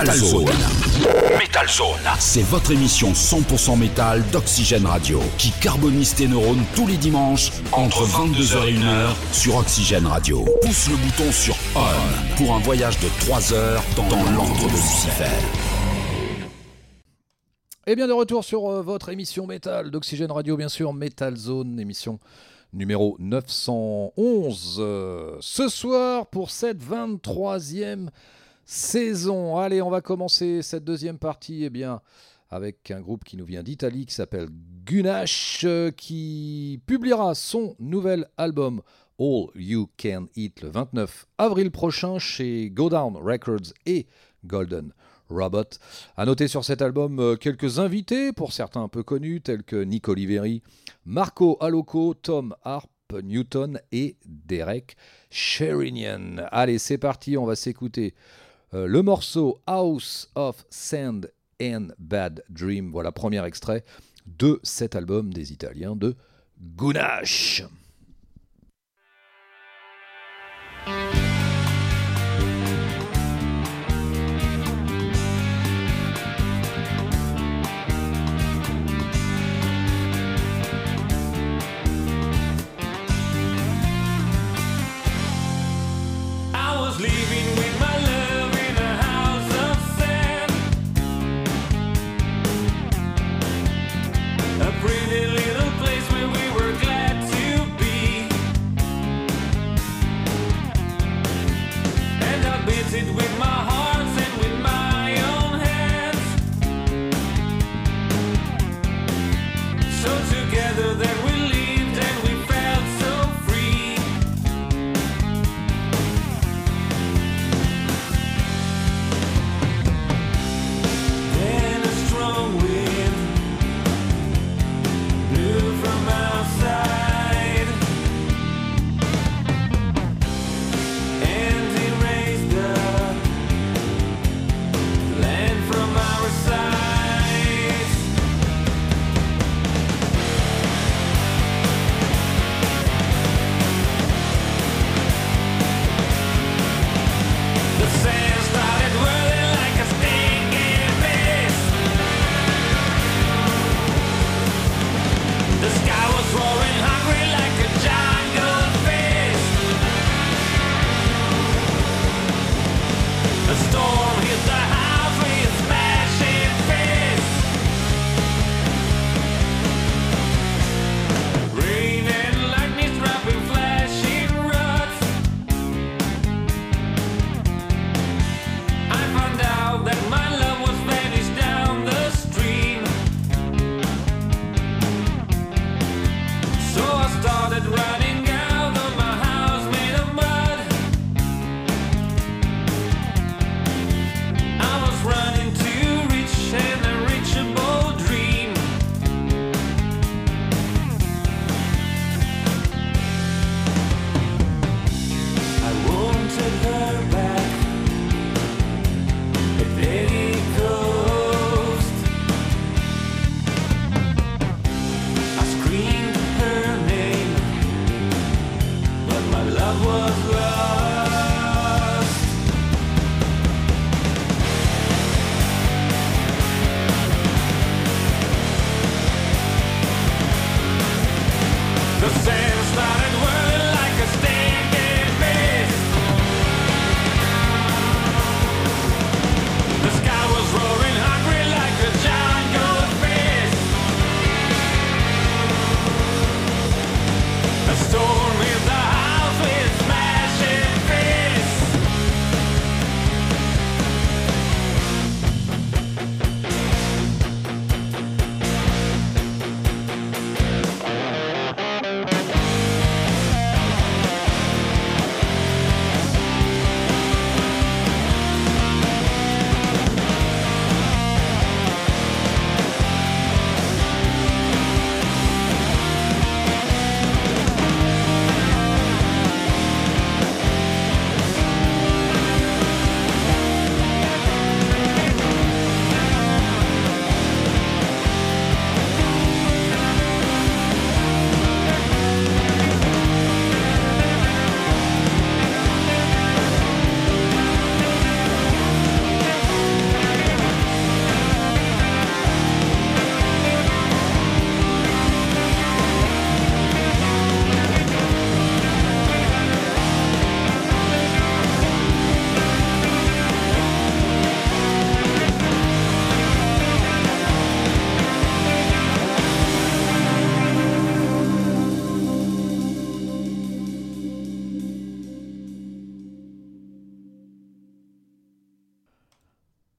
Metal Zone. Metal Zone. C'est votre émission 100% métal d'Oxygène Radio qui carbonise tes neurones tous les dimanches entre 22h et 1h sur Oxygène Radio. Pousse le bouton sur On pour un voyage de 3 heures dans, l'antre de Lucifer. Et bien de retour sur euh, votre émission métal d'Oxygène Radio, bien sûr, Metal Zone, émission numéro 911. Euh, ce soir, pour cette 23e saison. Allez, on va commencer cette deuxième partie eh bien, avec un groupe qui nous vient d'Italie qui s'appelle Gunash, euh, qui publiera son nouvel album All You Can Eat le 29 avril prochain chez Go Down Records et Golden Robot. À noter sur cet album euh, quelques invités, pour certains un peu connus, tels que Nick Oliveri, Marco Aloco, Tom Harp, Newton et Derek Sherinian. Allez, c'est parti, on va s'écouter euh, le morceau House of Sand and Bad Dream. Voilà, premier extrait de cet album des Italiens de Gunash.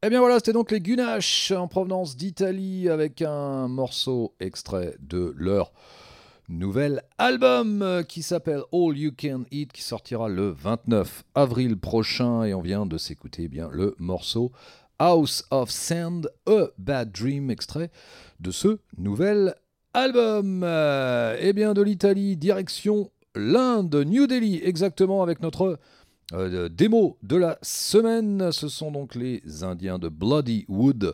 Eh bien voilà, c'était donc les Gunash en provenance d'Italie avec un morceau extrait de leur nouvel album euh, qui s'appelle All You Can Eat qui sortira le 29 avril prochain et on vient de s'écouter bien le morceau House of Sand, A Bad Dream extrait de ce nouvel album. Euh, eh bien de l'Italie, direction l'Inde, New Delhi exactement avec notre euh, démo de la semaine, ce sont donc les Indiens de Bloody Wood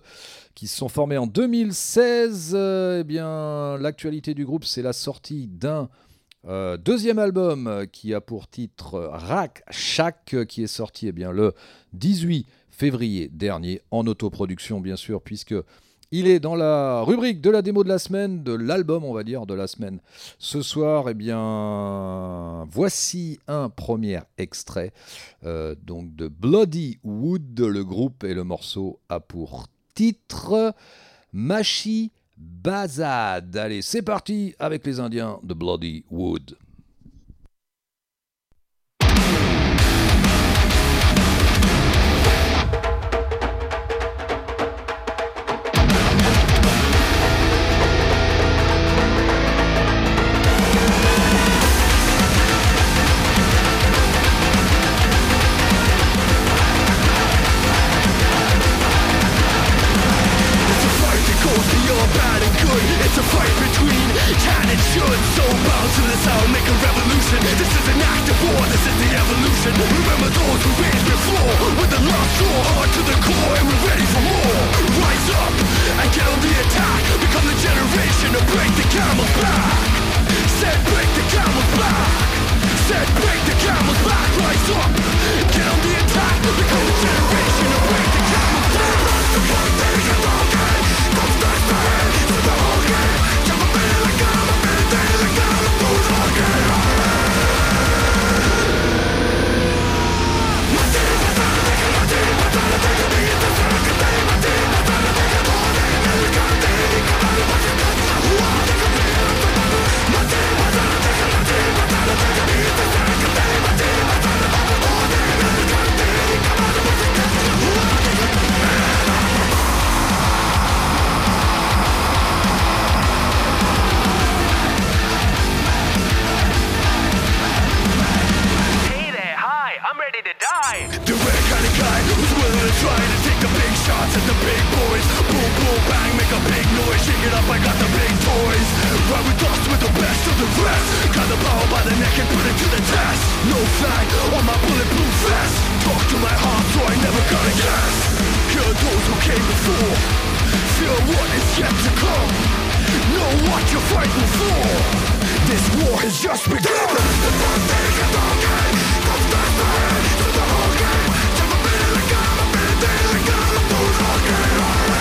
qui se sont formés en 2016. Euh, eh bien, l'actualité du groupe, c'est la sortie d'un euh, deuxième album qui a pour titre Rack Shack, qui est sorti eh bien, le 18 février dernier en autoproduction, bien sûr, puisque il est dans la rubrique de la démo de la semaine, de l'album, on va dire, de la semaine. Ce soir, eh bien, voici un premier extrait euh, donc de Bloody Wood. Le groupe et le morceau a pour titre Machi Bazad. Allez, c'est parti avec les Indiens de Bloody Wood. It's a fight between. Can and should So bound to the sound, make a revolution. This is an act of war, this is the evolution. Remember those who raised before With the last straw hard to the core And we're ready for more Rise up and get on the attack. Become the generation to break the camel's back. Said break the camel's back. Said break the camel's back. Rise up, get on the attack. Become the generation to break the camel's back The rare kind of guy who's willing to try to take the big shots at the big boys. Boom, boom, bang, make a big noise. Shake it up, I got the big toys. Ride with us with the best of the rest. Got the power by the neck and put it to the test. No flag on my bulletproof vest. Talk to my heart so I never got a guess. Kill those who came before. Feel what is yet to come. Know what you're fighting for. This war has just begun. Sus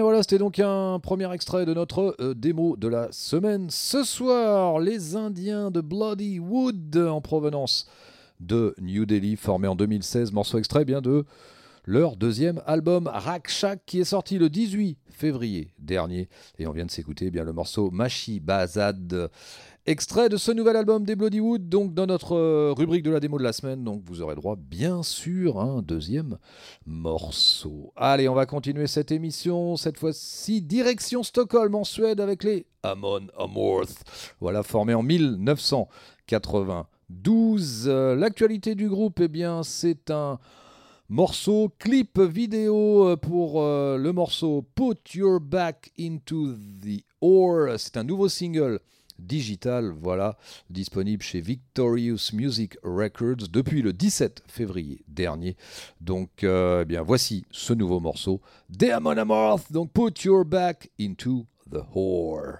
voilà, c'était donc un premier extrait de notre euh, démo de la semaine. Ce soir, les Indiens de Bloody Wood en provenance de New Delhi, formé en 2016, morceau extrait bien de leur deuxième album Rakshak qui est sorti le 18 février dernier. Et on vient de s'écouter eh bien le morceau Mashi Bazad. Extrait de ce nouvel album des Bloodywood, donc dans notre euh, rubrique de la démo de la semaine. Donc vous aurez droit, bien sûr, à un deuxième morceau. Allez, on va continuer cette émission. Cette fois-ci, direction Stockholm en Suède avec les Amon Amorth. Voilà, formé en 1992. L'actualité du groupe, eh bien, c'est un morceau, clip vidéo euh, pour euh, le morceau Put Your Back into the Ore. C'est un nouveau single digital, voilà, disponible chez Victorious Music Records depuis le 17 février dernier. Donc, euh, eh bien, voici ce nouveau morceau, Demon Amorth, donc Put Your Back into the Whore.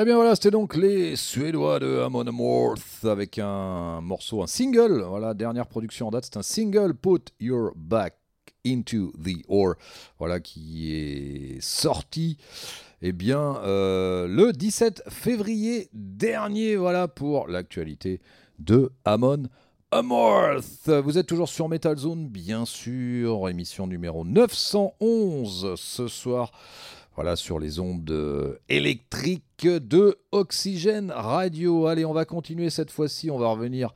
Eh bien voilà, c'était donc les Suédois de Amon Amarth avec un morceau, un single. Voilà, dernière production en date, c'est un single, Put Your Back into the Ore. Voilà, qui est sorti. Eh bien, euh, le 17 février dernier, voilà pour l'actualité de Amon Amarth. Vous êtes toujours sur Metal Zone, bien sûr, émission numéro 911 ce soir voilà, sur les ondes euh, électriques de Oxygène Radio. Allez, on va continuer cette fois-ci, on va revenir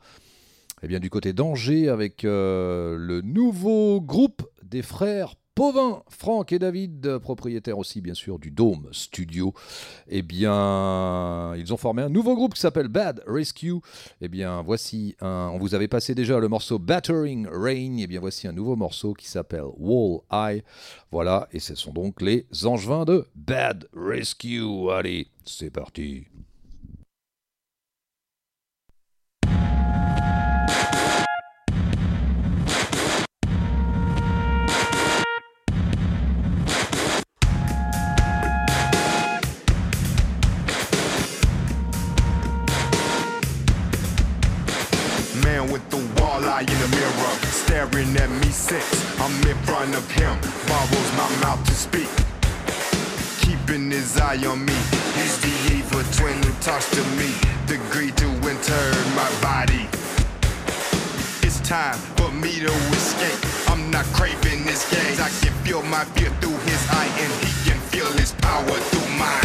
eh bien, du côté d'Angers avec euh, le nouveau groupe des frères Pauvin, Franck et David, propriétaires aussi bien sûr du Dome Studio, eh bien, ils ont formé un nouveau groupe qui s'appelle Bad Rescue. Eh bien, voici un. On vous avait passé déjà le morceau Battering Rain. Eh bien, voici un nouveau morceau qui s'appelle Wall Eye. Voilà, et ce sont donc les Angevins de Bad Rescue. Allez, c'est parti. In the mirror, staring at me since I'm in front of him. Borrows my mouth to speak, keeping his eye on me. He's the evil twin who talks to me, degree to enter my body. It's time for me to escape. I'm not craving this gaze. I can feel my fear through his eye, and he can feel his power through mine.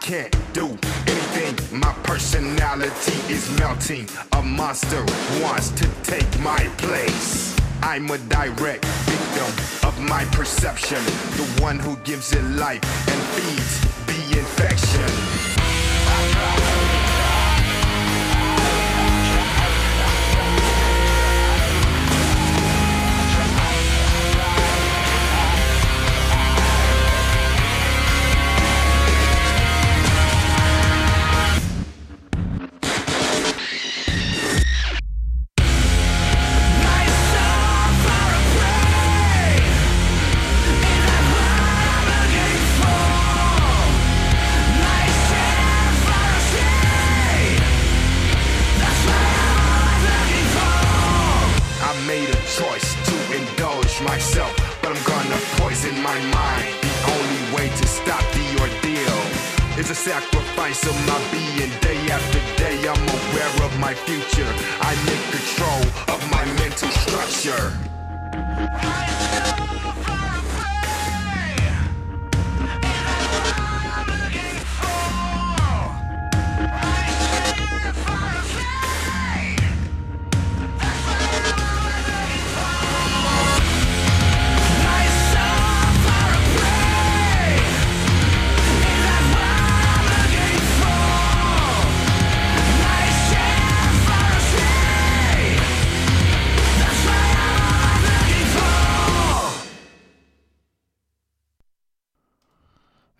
Can't do anything. My personality is melting. A monster wants to take my place. I'm a direct victim of my perception. The one who gives it life and feeds the infection.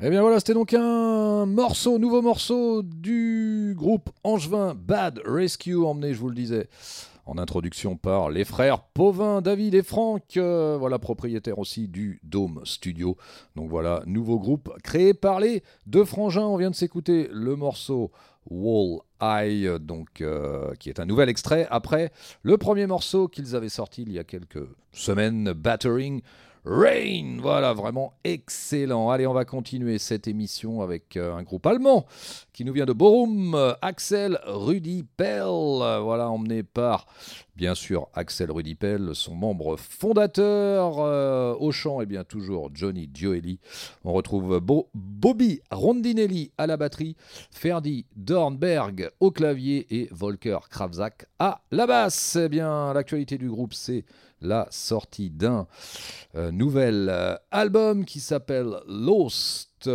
C'était donc un morceau, nouveau morceau du groupe Angevin Bad Rescue, emmené, je vous le disais, en introduction par les frères Pauvin, David et Franck, euh, voilà, propriétaires aussi du Dome Studio. Donc voilà, nouveau groupe créé par les deux frangins. On vient de s'écouter le morceau Wall Eye, donc, euh, qui est un nouvel extrait après le premier morceau qu'ils avaient sorti il y a quelques semaines, Battering Rain. Voilà, vraiment excellent. Allez, on va continuer cette émission avec euh, un groupe allemand qui nous vient de Borum, Axel Rudy Pell. Voilà, emmené par, bien sûr, Axel Rudy Pell, son membre fondateur. Euh, au chant, et bien toujours Johnny Gioeli. On retrouve Bobby Rondinelli à la batterie, Ferdi Dornberg au clavier et Volker Kravzak à la basse. Eh bien, l'actualité du groupe, c'est la sortie d'un euh, nouvel euh, album qui s'appelle Lost.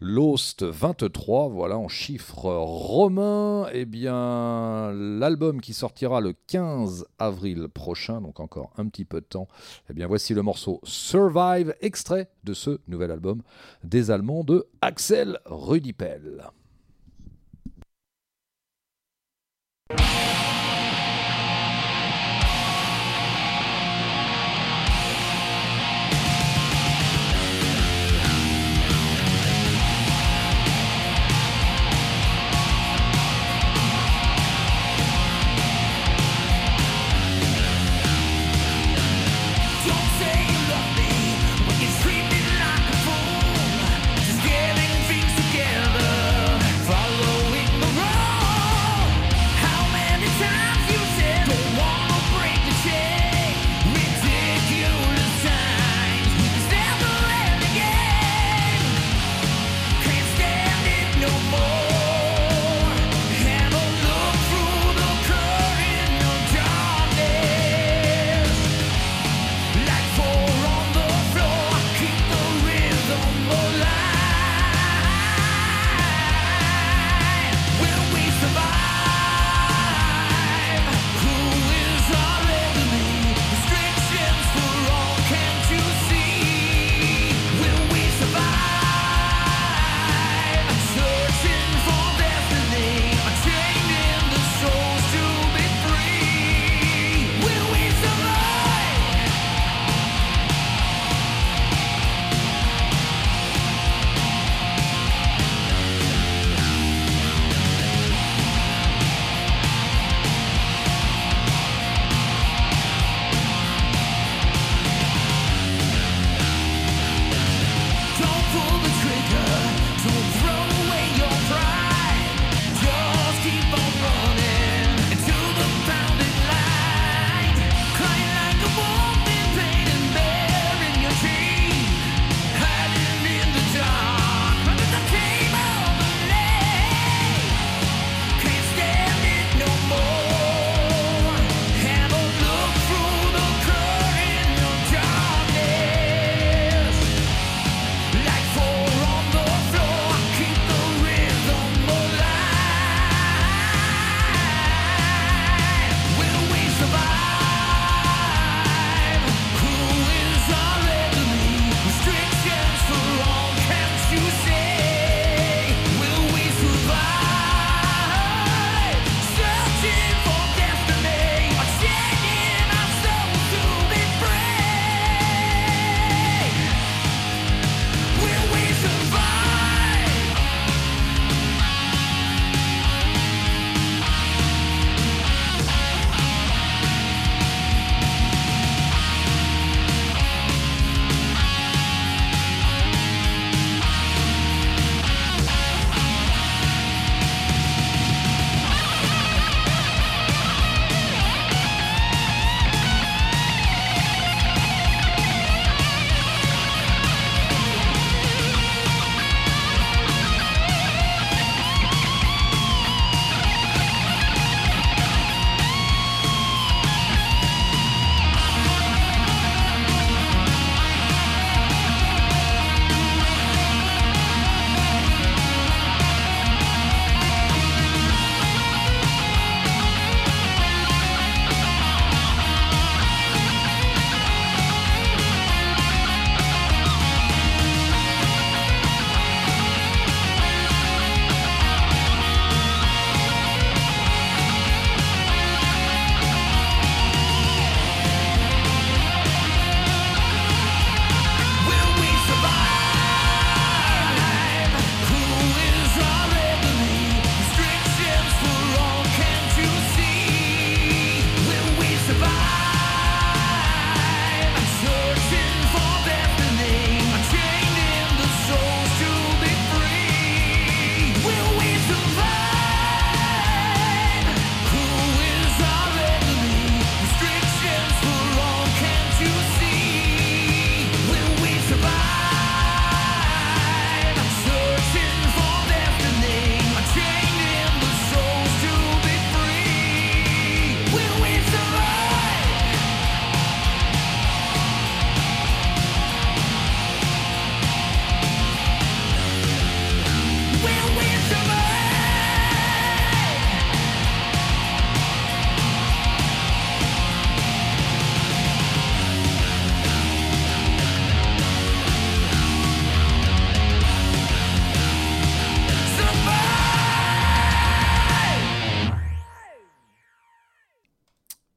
Lost 23, voilà en chiffres romains. Eh bien, l'album qui sortira le 15 avril prochain, donc encore un petit peu de temps. Eh bien, voici le morceau Survive, extrait de ce nouvel album des Allemands de Axel Rudipel.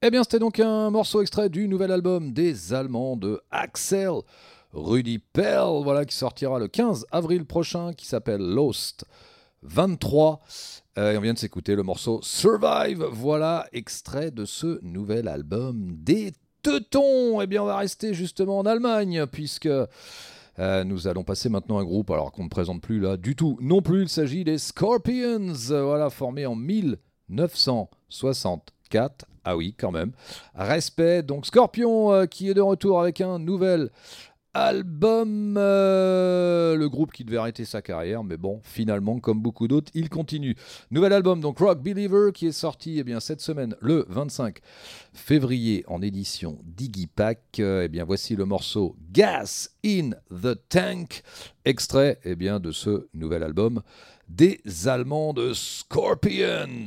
Eh bien, c'était donc un morceau extrait du nouvel album des Allemands de Axel Rudy Perl, voilà, qui sortira le 15 avril prochain, qui s'appelle Lost 23. Euh, et on vient de s'écouter le morceau Survive, voilà, extrait de ce nouvel album des Teutons. Eh bien, on va rester justement en Allemagne, puisque euh, nous allons passer maintenant un groupe, alors qu'on ne présente plus là du tout non plus, il s'agit des Scorpions, voilà, formés en 1964 ah oui, quand même. Respect. Donc Scorpion euh, qui est de retour avec un nouvel album. Euh, le groupe qui devait arrêter sa carrière, mais bon, finalement, comme beaucoup d'autres, il continue. Nouvel album, donc Rock Believer, qui est sorti eh bien, cette semaine, le 25 février, en édition Diggy Pack. Eh bien, voici le morceau Gas in the Tank, extrait eh bien, de ce nouvel album des Allemands de Scorpions.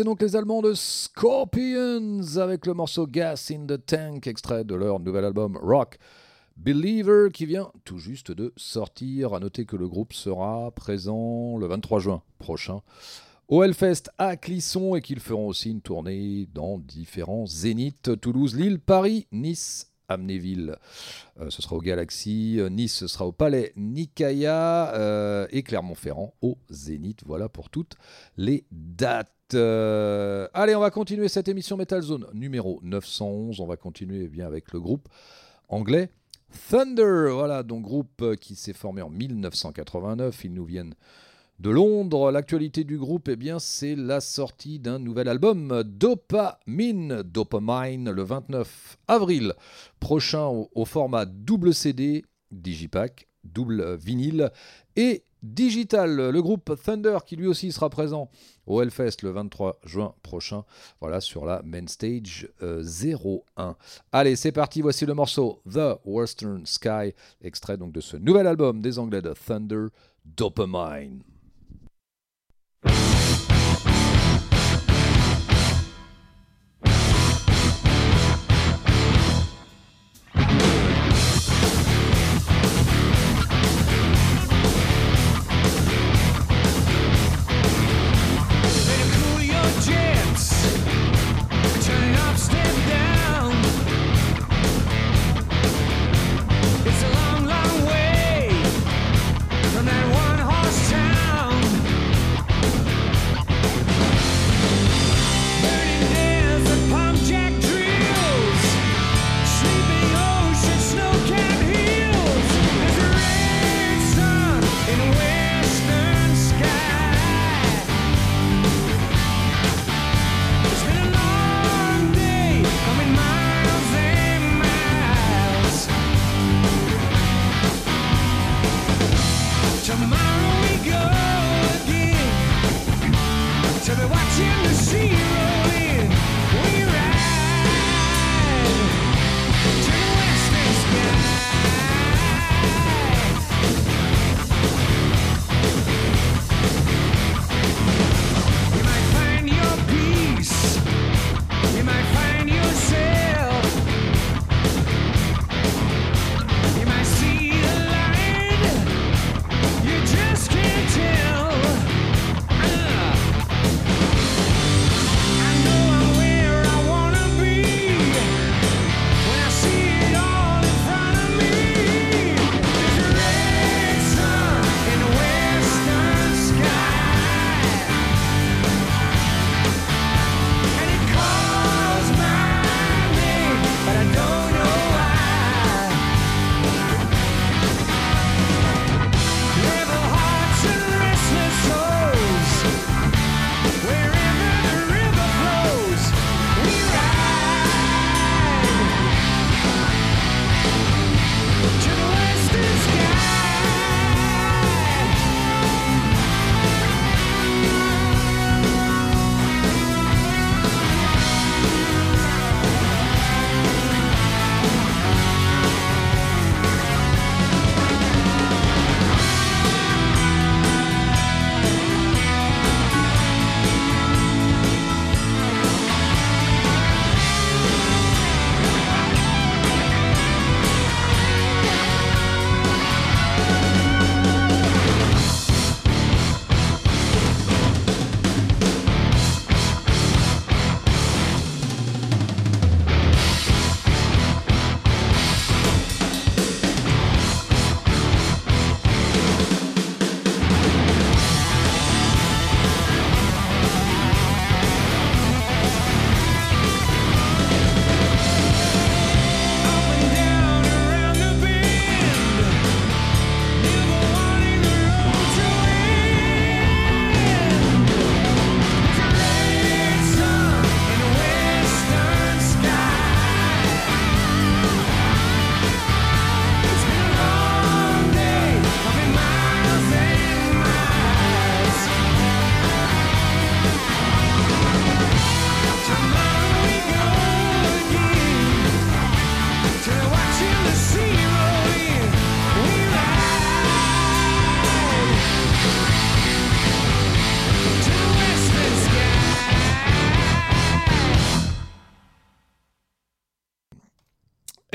C'était donc les Allemands de Scorpions avec le morceau Gas in the Tank, extrait de leur nouvel album Rock Believer qui vient tout juste de sortir. À noter que le groupe sera présent le 23 juin prochain au Hellfest à Clisson et qu'ils feront aussi une tournée dans différents zéniths Toulouse, Lille, Paris, Nice, Amnéville, ce sera au Galaxy. Nice, ce sera au Palais Nikaya. et Clermont-Ferrand au Zénith. Voilà pour toutes les dates. allez, on va continuer cette émission Metal Zone numéro 911. On va continuer eh bien avec le groupe anglais Thunder. Voilà, donc groupe qui s'est formé en 1989. Ils nous viennent de Londres. L'actualité du groupe, eh bien, c'est la sortie d'un nouvel album, Dopamine, Dopamine, le 29 avril prochain au, format double CD, Digipack, double vinyle et digital. Le groupe Thunder qui lui aussi sera présent au Hellfest le 23 juin prochain. Voilà sur la main stage 01. Allez, c'est parti. Voici le morceau The Western Sky, extrait donc de ce nouvel album des Anglais de Thunder, Dopamine.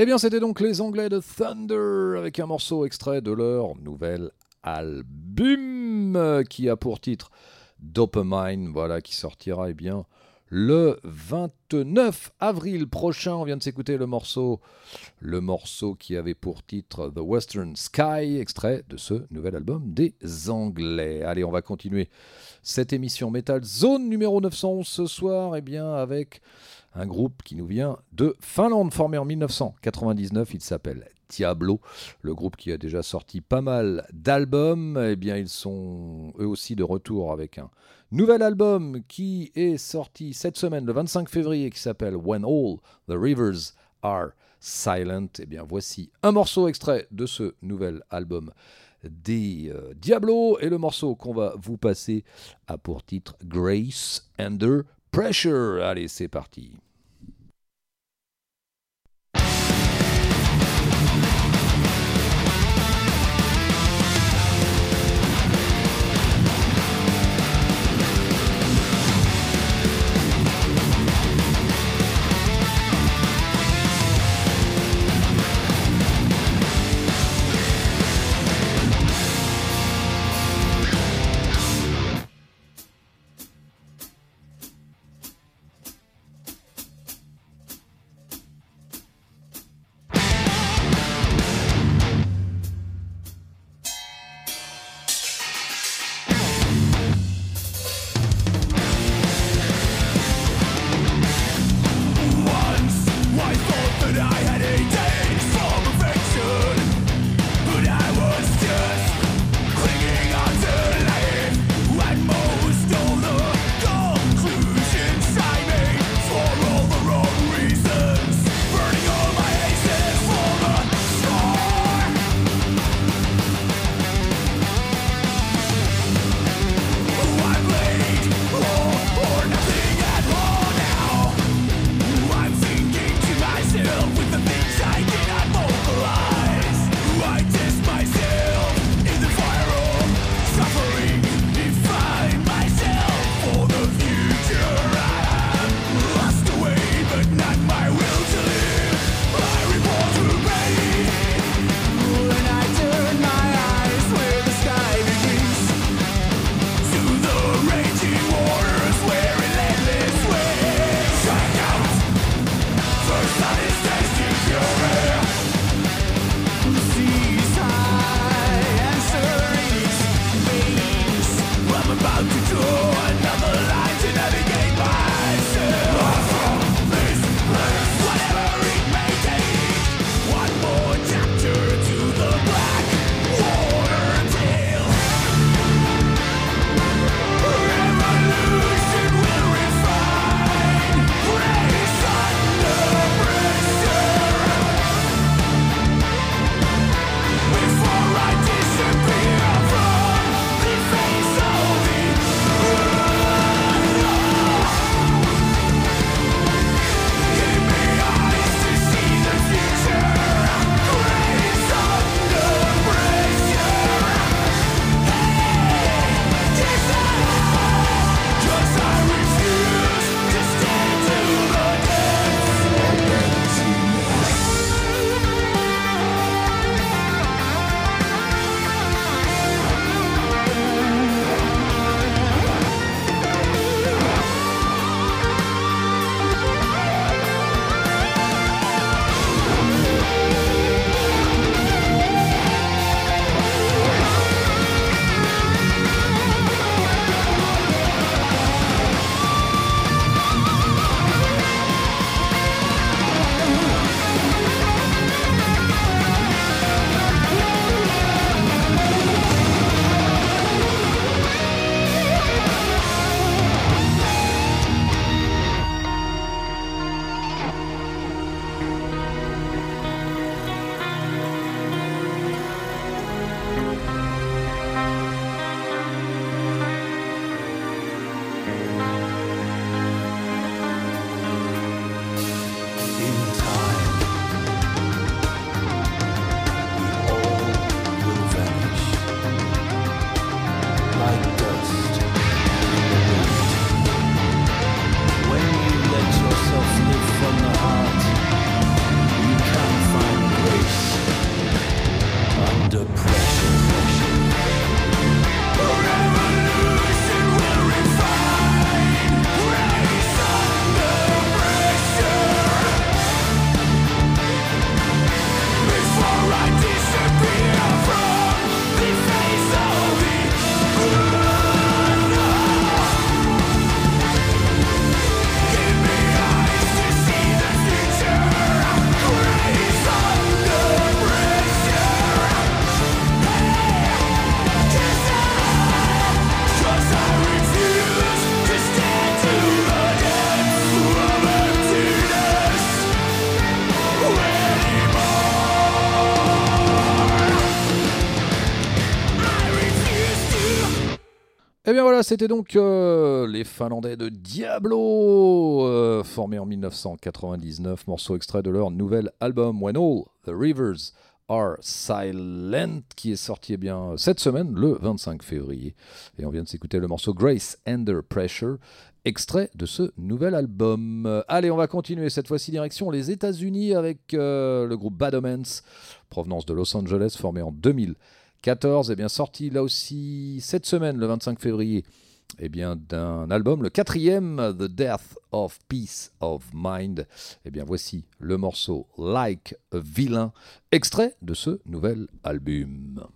Eh bien, c'était donc les Anglais de Thunder avec un morceau extrait de leur nouvel album qui a pour titre Dopamine, voilà, qui sortira eh bien le 29 avril prochain. On vient de s'écouter le morceau, le morceau qui avait pour titre The Western Sky, extrait de ce nouvel album des Anglais. Allez, on va continuer cette émission Metal Zone numéro 911 ce soir, eh bien avec un groupe qui nous vient de Finlande, formé en 1999. Il s'appelle Diablo, le groupe qui a déjà sorti pas mal d'albums. Eh bien, ils sont eux aussi de retour avec un Nouvel album qui est sorti cette semaine, le 25 février, qui s'appelle When All the Rivers Are Silent. Eh bien, voici un morceau extrait de ce nouvel album des euh, Diablo. Et le morceau qu'on va vous passer a pour titre Grace Under Pressure. Allez, c'est parti. bien voilà, c'était donc euh, les Finlandais de Diablo, euh, formés en 1999, morceau extrait de leur nouvel album When All the Rivers Are Silent, qui est sorti eh bien, cette semaine, le 25 février. Et on vient de s'écouter le morceau Grace Under Pressure, extrait de ce nouvel album. Allez, on va continuer cette fois-ci direction les États-Unis avec euh, le groupe Bad Omens, provenance de Los Angeles, formé en 2000. 14, eh bien, sorti là aussi cette semaine, le 25 février, eh bien, d'un album, le quatrième, The Death of Peace of Mind. Eh bien, voici le morceau Like a Villain, extrait de ce nouvel album.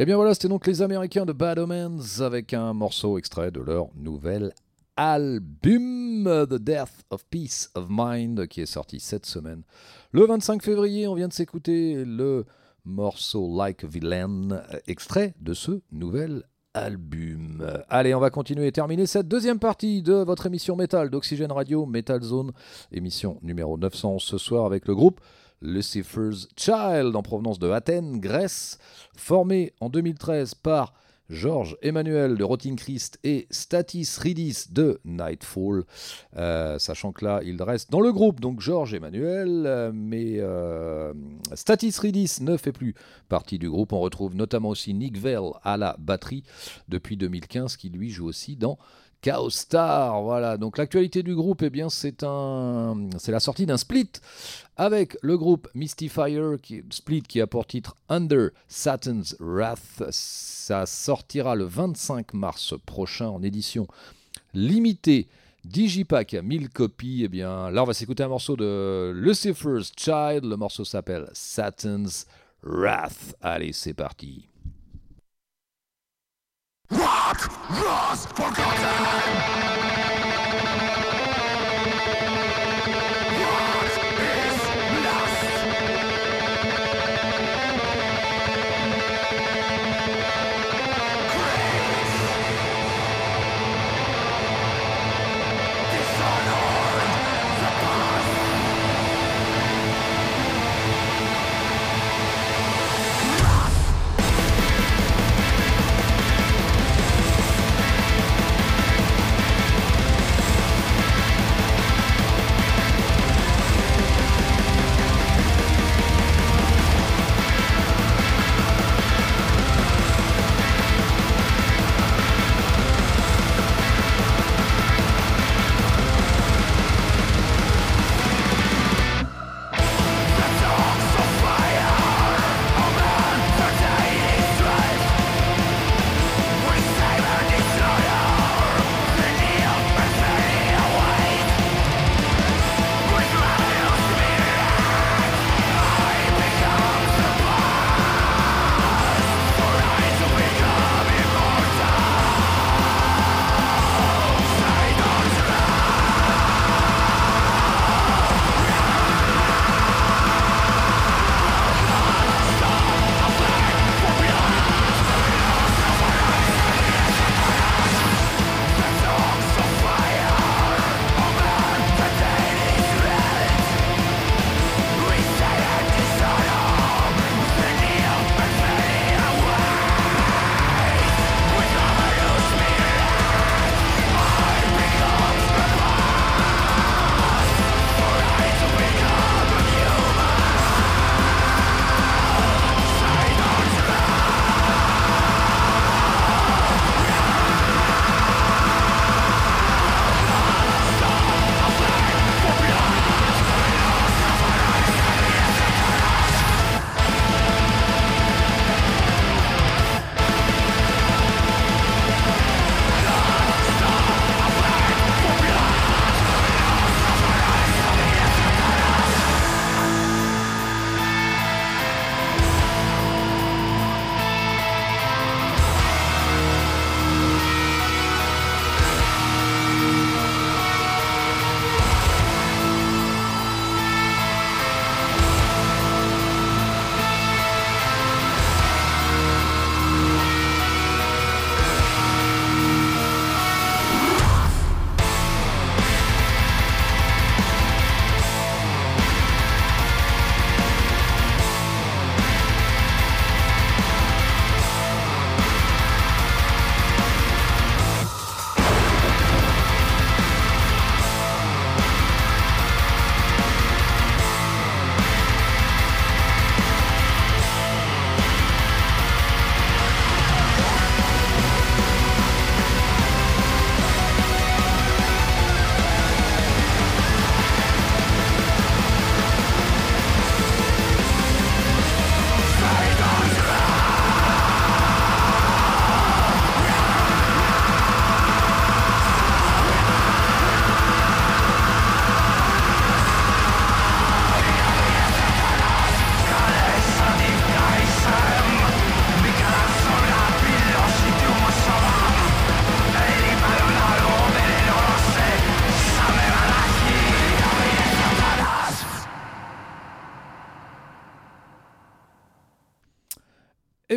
Et eh bien voilà, c'était donc les Américains de Bad Omens avec un morceau extrait de leur nouvel album The Death of Peace of Mind qui est sorti cette semaine. Le 25 février, on vient de s'écouter le morceau Like a Villain, extrait de ce nouvel album. Allez, on va continuer et terminer cette deuxième partie de votre émission métal d'Oxygène Radio, Metal Zone, émission numéro 911 ce soir avec le groupe Lucifer's Child en provenance de Athènes, Grèce, formé en 2013 par Georges Emmanuel de Rotting Christ et Statis Ridis de Nightfall. Euh, sachant que là, il reste dans le groupe, donc Georges Emmanuel, euh, mais euh, Statis Ridis ne fait plus partie du groupe. On retrouve notamment aussi Nick Vell à la batterie depuis 2015, qui lui joue aussi dans Chaos Star. Voilà, donc l'actualité du groupe, eh bien, c'est la sortie d'un split avec le groupe Mystifier, qui, split qui a pour titre Under Satan's Wrath. Ça sortira le 25 mars prochain en édition limitée. Digipack à 1000 copies, eh bien là on va s'écouter un morceau de Lucifer's Child, le morceau s'appelle Satan's Wrath. Allez, c'est parti. Rock forgotten.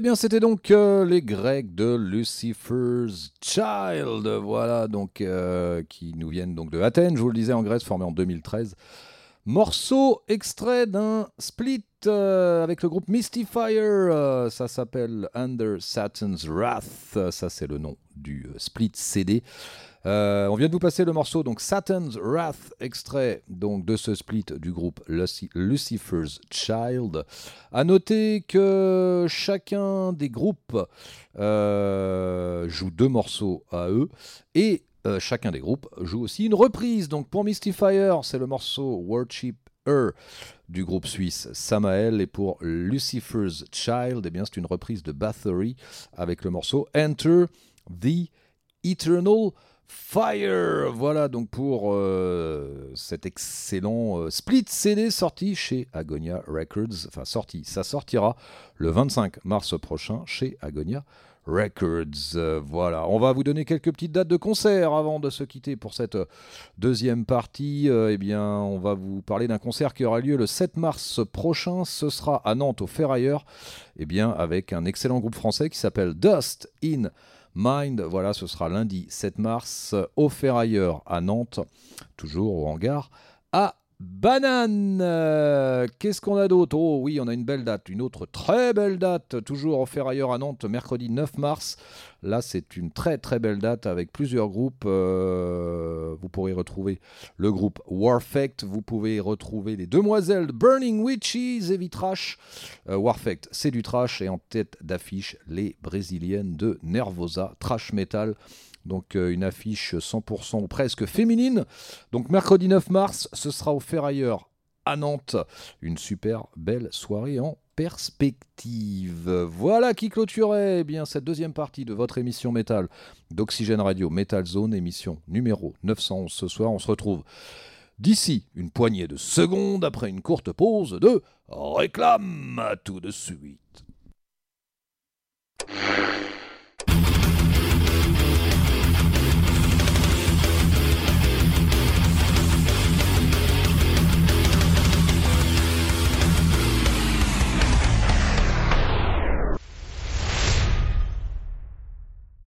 Bien, c'était donc euh, les Grecs de Lucifer's Child, voilà, donc euh, qui nous viennent donc de Athènes, je vous le disais, en Grèce, formé en 2013 Morceau extrait d'un split euh, avec le groupe Mystifier. Ça s'appelle Under Satan's Wrath. Ça, c'est le nom du split CD. On vient de vous passer le morceau donc Satan's Wrath, extrait donc de ce split du groupe Lucifer's Child. À noter que chacun des groupes joue deux morceaux à eux et euh, chacun des groupes joue aussi une reprise. Donc pour Mystifier, c'est le morceau Worship Her du groupe suisse Samael. Et pour Lucifer's Child, eh c'est une reprise de Bathory avec le morceau Enter the Eternal Fire. Voilà donc pour euh, cet excellent euh, split CD sorti chez Agonia Records. Enfin sorti, ça sortira le 25 mars prochain chez Agonia Records. Voilà, on va vous donner quelques petites dates de concert avant de se quitter pour cette deuxième partie. Euh, eh bien, on va vous parler d'un concert qui aura lieu le 7 mars prochain. Ce sera à Nantes au Ferrailleur, eh bien, avec un excellent groupe français qui s'appelle Dust in Mind. Voilà, ce sera lundi 7 mars au Ferrailleur à Nantes, toujours au hangar à Banane, euh, qu'est-ce qu'on a d'autre? Oh oui, on a une belle date, une autre très belle date, toujours au Ferrailleur à Nantes, mercredi 9 mars. Là, c'est une très très belle date avec plusieurs groupes. Euh, vous pourrez retrouver le groupe Warfect, vous pouvez retrouver les demoiselles Burning Witches et Vitrash. Euh, Warfect, c'est du trash et en tête d'affiche, les brésiliennes de Nervosa, trash metal. Donc euh, une affiche 100% ou presque féminine. Donc mercredi 9 mars, ce sera au Ferrailleur à Nantes. Une super belle soirée en perspective. Voilà qui clôturait eh bien cette deuxième partie de votre émission métal d'Oxygène Radio Metal Zone, émission numéro 911 ce soir. On se retrouve d'ici une poignée de secondes après une courte pause de réclame. tout de suite.